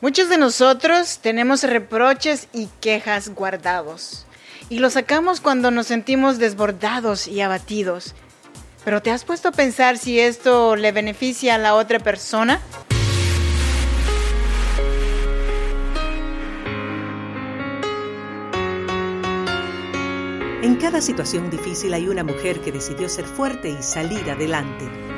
Muchos de nosotros tenemos reproches y quejas guardados y los sacamos cuando nos sentimos desbordados y abatidos. Pero ¿te has puesto a pensar si esto le beneficia a la otra persona? En cada situación difícil hay una mujer que decidió ser fuerte y salir adelante.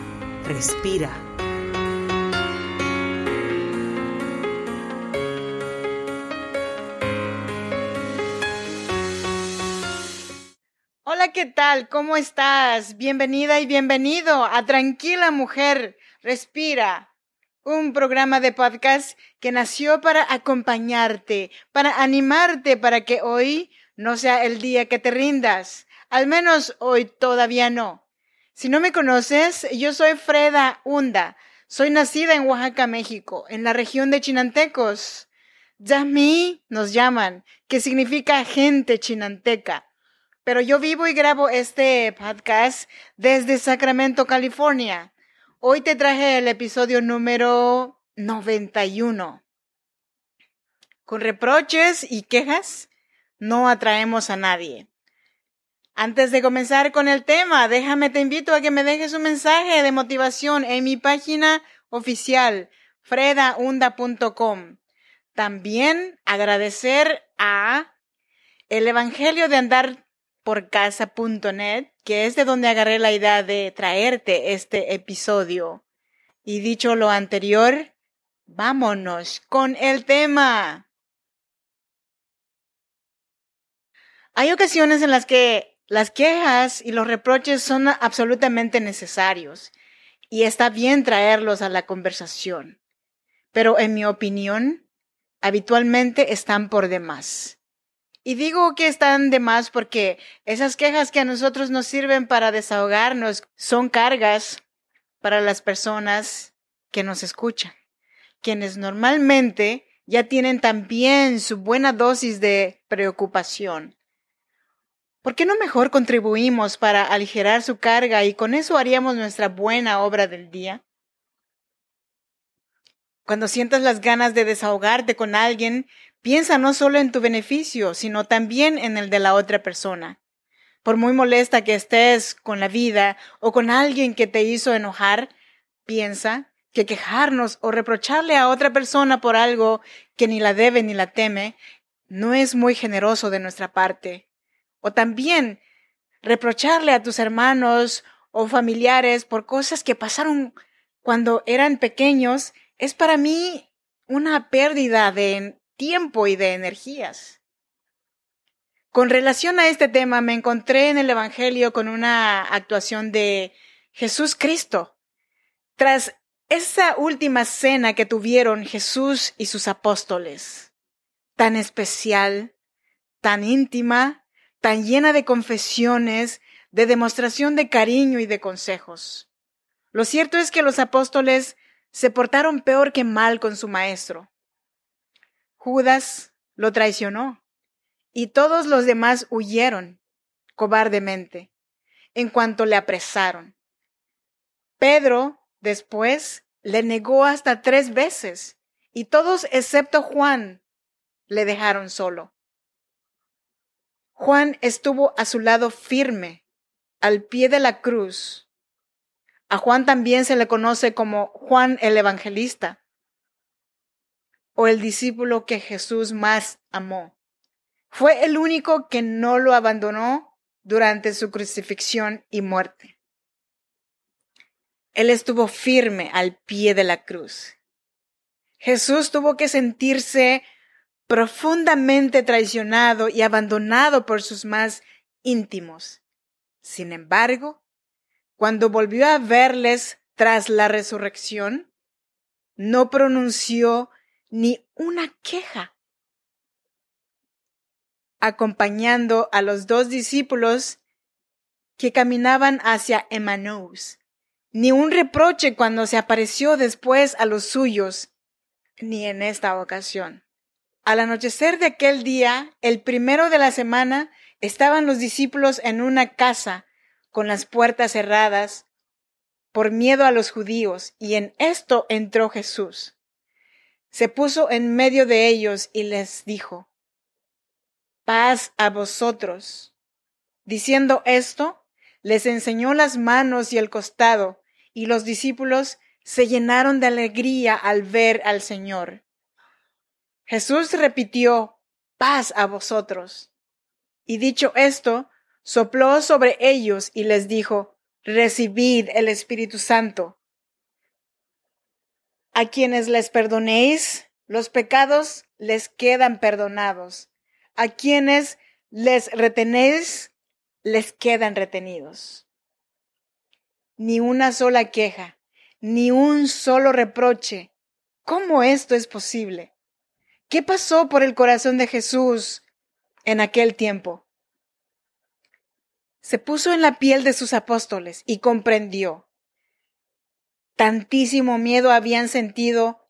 respira. Hola, ¿qué tal? ¿Cómo estás? Bienvenida y bienvenido a Tranquila Mujer, Respira un programa de podcast que nació para acompañarte, para animarte para que hoy no sea el día que te rindas. Al menos hoy todavía no. Si no me conoces, yo soy Freda Hunda. Soy nacida en Oaxaca, México, en la región de Chinantecos. Yami nos llaman, que significa gente chinanteca. Pero yo vivo y grabo este podcast desde Sacramento, California. Hoy te traje el episodio número 91. Con reproches y quejas no atraemos a nadie. Antes de comenzar con el tema, déjame te invito a que me dejes un mensaje de motivación en mi página oficial fredaunda.com. También agradecer a el Evangelio de Andar por casa.net, que es de donde agarré la idea de traerte este episodio. Y dicho lo anterior, vámonos con el tema. Hay ocasiones en las que las quejas y los reproches son absolutamente necesarios y está bien traerlos a la conversación. Pero en mi opinión, habitualmente están por demás. Y digo que están de más porque esas quejas que a nosotros nos sirven para desahogarnos son cargas para las personas que nos escuchan, quienes normalmente ya tienen también su buena dosis de preocupación. ¿Por qué no mejor contribuimos para aligerar su carga y con eso haríamos nuestra buena obra del día? Cuando sientas las ganas de desahogarte con alguien, Piensa no solo en tu beneficio, sino también en el de la otra persona. Por muy molesta que estés con la vida o con alguien que te hizo enojar, piensa que quejarnos o reprocharle a otra persona por algo que ni la debe ni la teme no es muy generoso de nuestra parte. O también reprocharle a tus hermanos o familiares por cosas que pasaron cuando eran pequeños es para mí una pérdida de tiempo y de energías. Con relación a este tema, me encontré en el Evangelio con una actuación de Jesús Cristo. Tras esa última cena que tuvieron Jesús y sus apóstoles, tan especial, tan íntima, tan llena de confesiones, de demostración de cariño y de consejos. Lo cierto es que los apóstoles se portaron peor que mal con su maestro. Judas lo traicionó y todos los demás huyeron cobardemente en cuanto le apresaron. Pedro después le negó hasta tres veces y todos excepto Juan le dejaron solo. Juan estuvo a su lado firme, al pie de la cruz. A Juan también se le conoce como Juan el Evangelista o el discípulo que Jesús más amó. Fue el único que no lo abandonó durante su crucifixión y muerte. Él estuvo firme al pie de la cruz. Jesús tuvo que sentirse profundamente traicionado y abandonado por sus más íntimos. Sin embargo, cuando volvió a verles tras la resurrección, no pronunció ni una queja. Acompañando a los dos discípulos que caminaban hacia Emmaus, ni un reproche cuando se apareció después a los suyos, ni en esta ocasión. Al anochecer de aquel día, el primero de la semana, estaban los discípulos en una casa con las puertas cerradas por miedo a los judíos, y en esto entró Jesús. Se puso en medio de ellos y les dijo, paz a vosotros. Diciendo esto, les enseñó las manos y el costado, y los discípulos se llenaron de alegría al ver al Señor. Jesús repitió, paz a vosotros. Y dicho esto, sopló sobre ellos y les dijo, recibid el Espíritu Santo. A quienes les perdonéis, los pecados les quedan perdonados. A quienes les retenéis, les quedan retenidos. Ni una sola queja, ni un solo reproche. ¿Cómo esto es posible? ¿Qué pasó por el corazón de Jesús en aquel tiempo? Se puso en la piel de sus apóstoles y comprendió. Tantísimo miedo habían sentido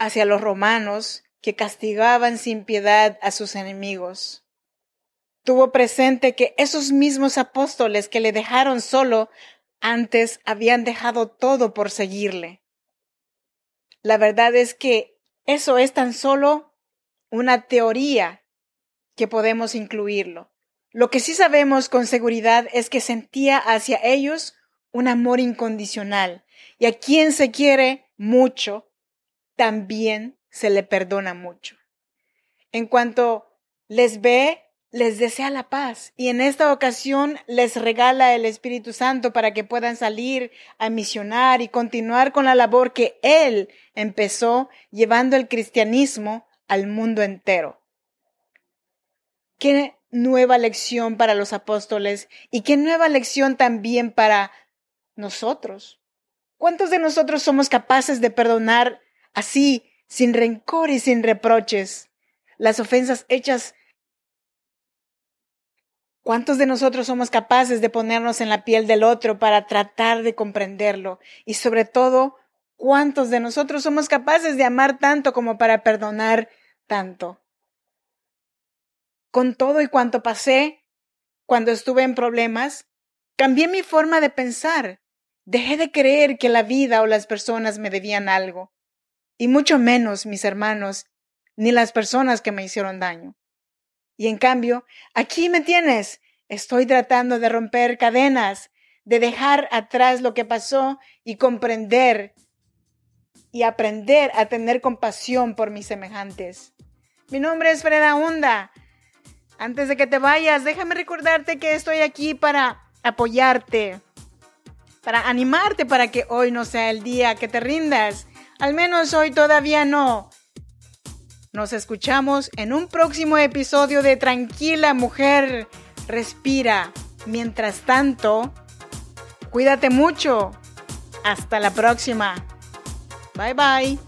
hacia los romanos que castigaban sin piedad a sus enemigos. Tuvo presente que esos mismos apóstoles que le dejaron solo antes habían dejado todo por seguirle. La verdad es que eso es tan solo una teoría que podemos incluirlo. Lo que sí sabemos con seguridad es que sentía hacia ellos un amor incondicional y a quien se quiere mucho, también se le perdona mucho. En cuanto les ve, les desea la paz y en esta ocasión les regala el Espíritu Santo para que puedan salir a misionar y continuar con la labor que Él empezó llevando el cristianismo al mundo entero. ¿Qué nueva lección para los apóstoles y qué nueva lección también para nosotros? ¿Cuántos de nosotros somos capaces de perdonar así, sin rencor y sin reproches, las ofensas hechas ¿Cuántos de nosotros somos capaces de ponernos en la piel del otro para tratar de comprenderlo? Y sobre todo, ¿cuántos de nosotros somos capaces de amar tanto como para perdonar tanto? Con todo y cuanto pasé, cuando estuve en problemas, cambié mi forma de pensar. Dejé de creer que la vida o las personas me debían algo, y mucho menos mis hermanos, ni las personas que me hicieron daño. Y en cambio, aquí me tienes. Estoy tratando de romper cadenas, de dejar atrás lo que pasó y comprender y aprender a tener compasión por mis semejantes. Mi nombre es Freda Honda. Antes de que te vayas, déjame recordarte que estoy aquí para apoyarte, para animarte para que hoy no sea el día que te rindas. Al menos hoy todavía no. Nos escuchamos en un próximo episodio de Tranquila Mujer. Respira. Mientras tanto, cuídate mucho. Hasta la próxima. Bye bye.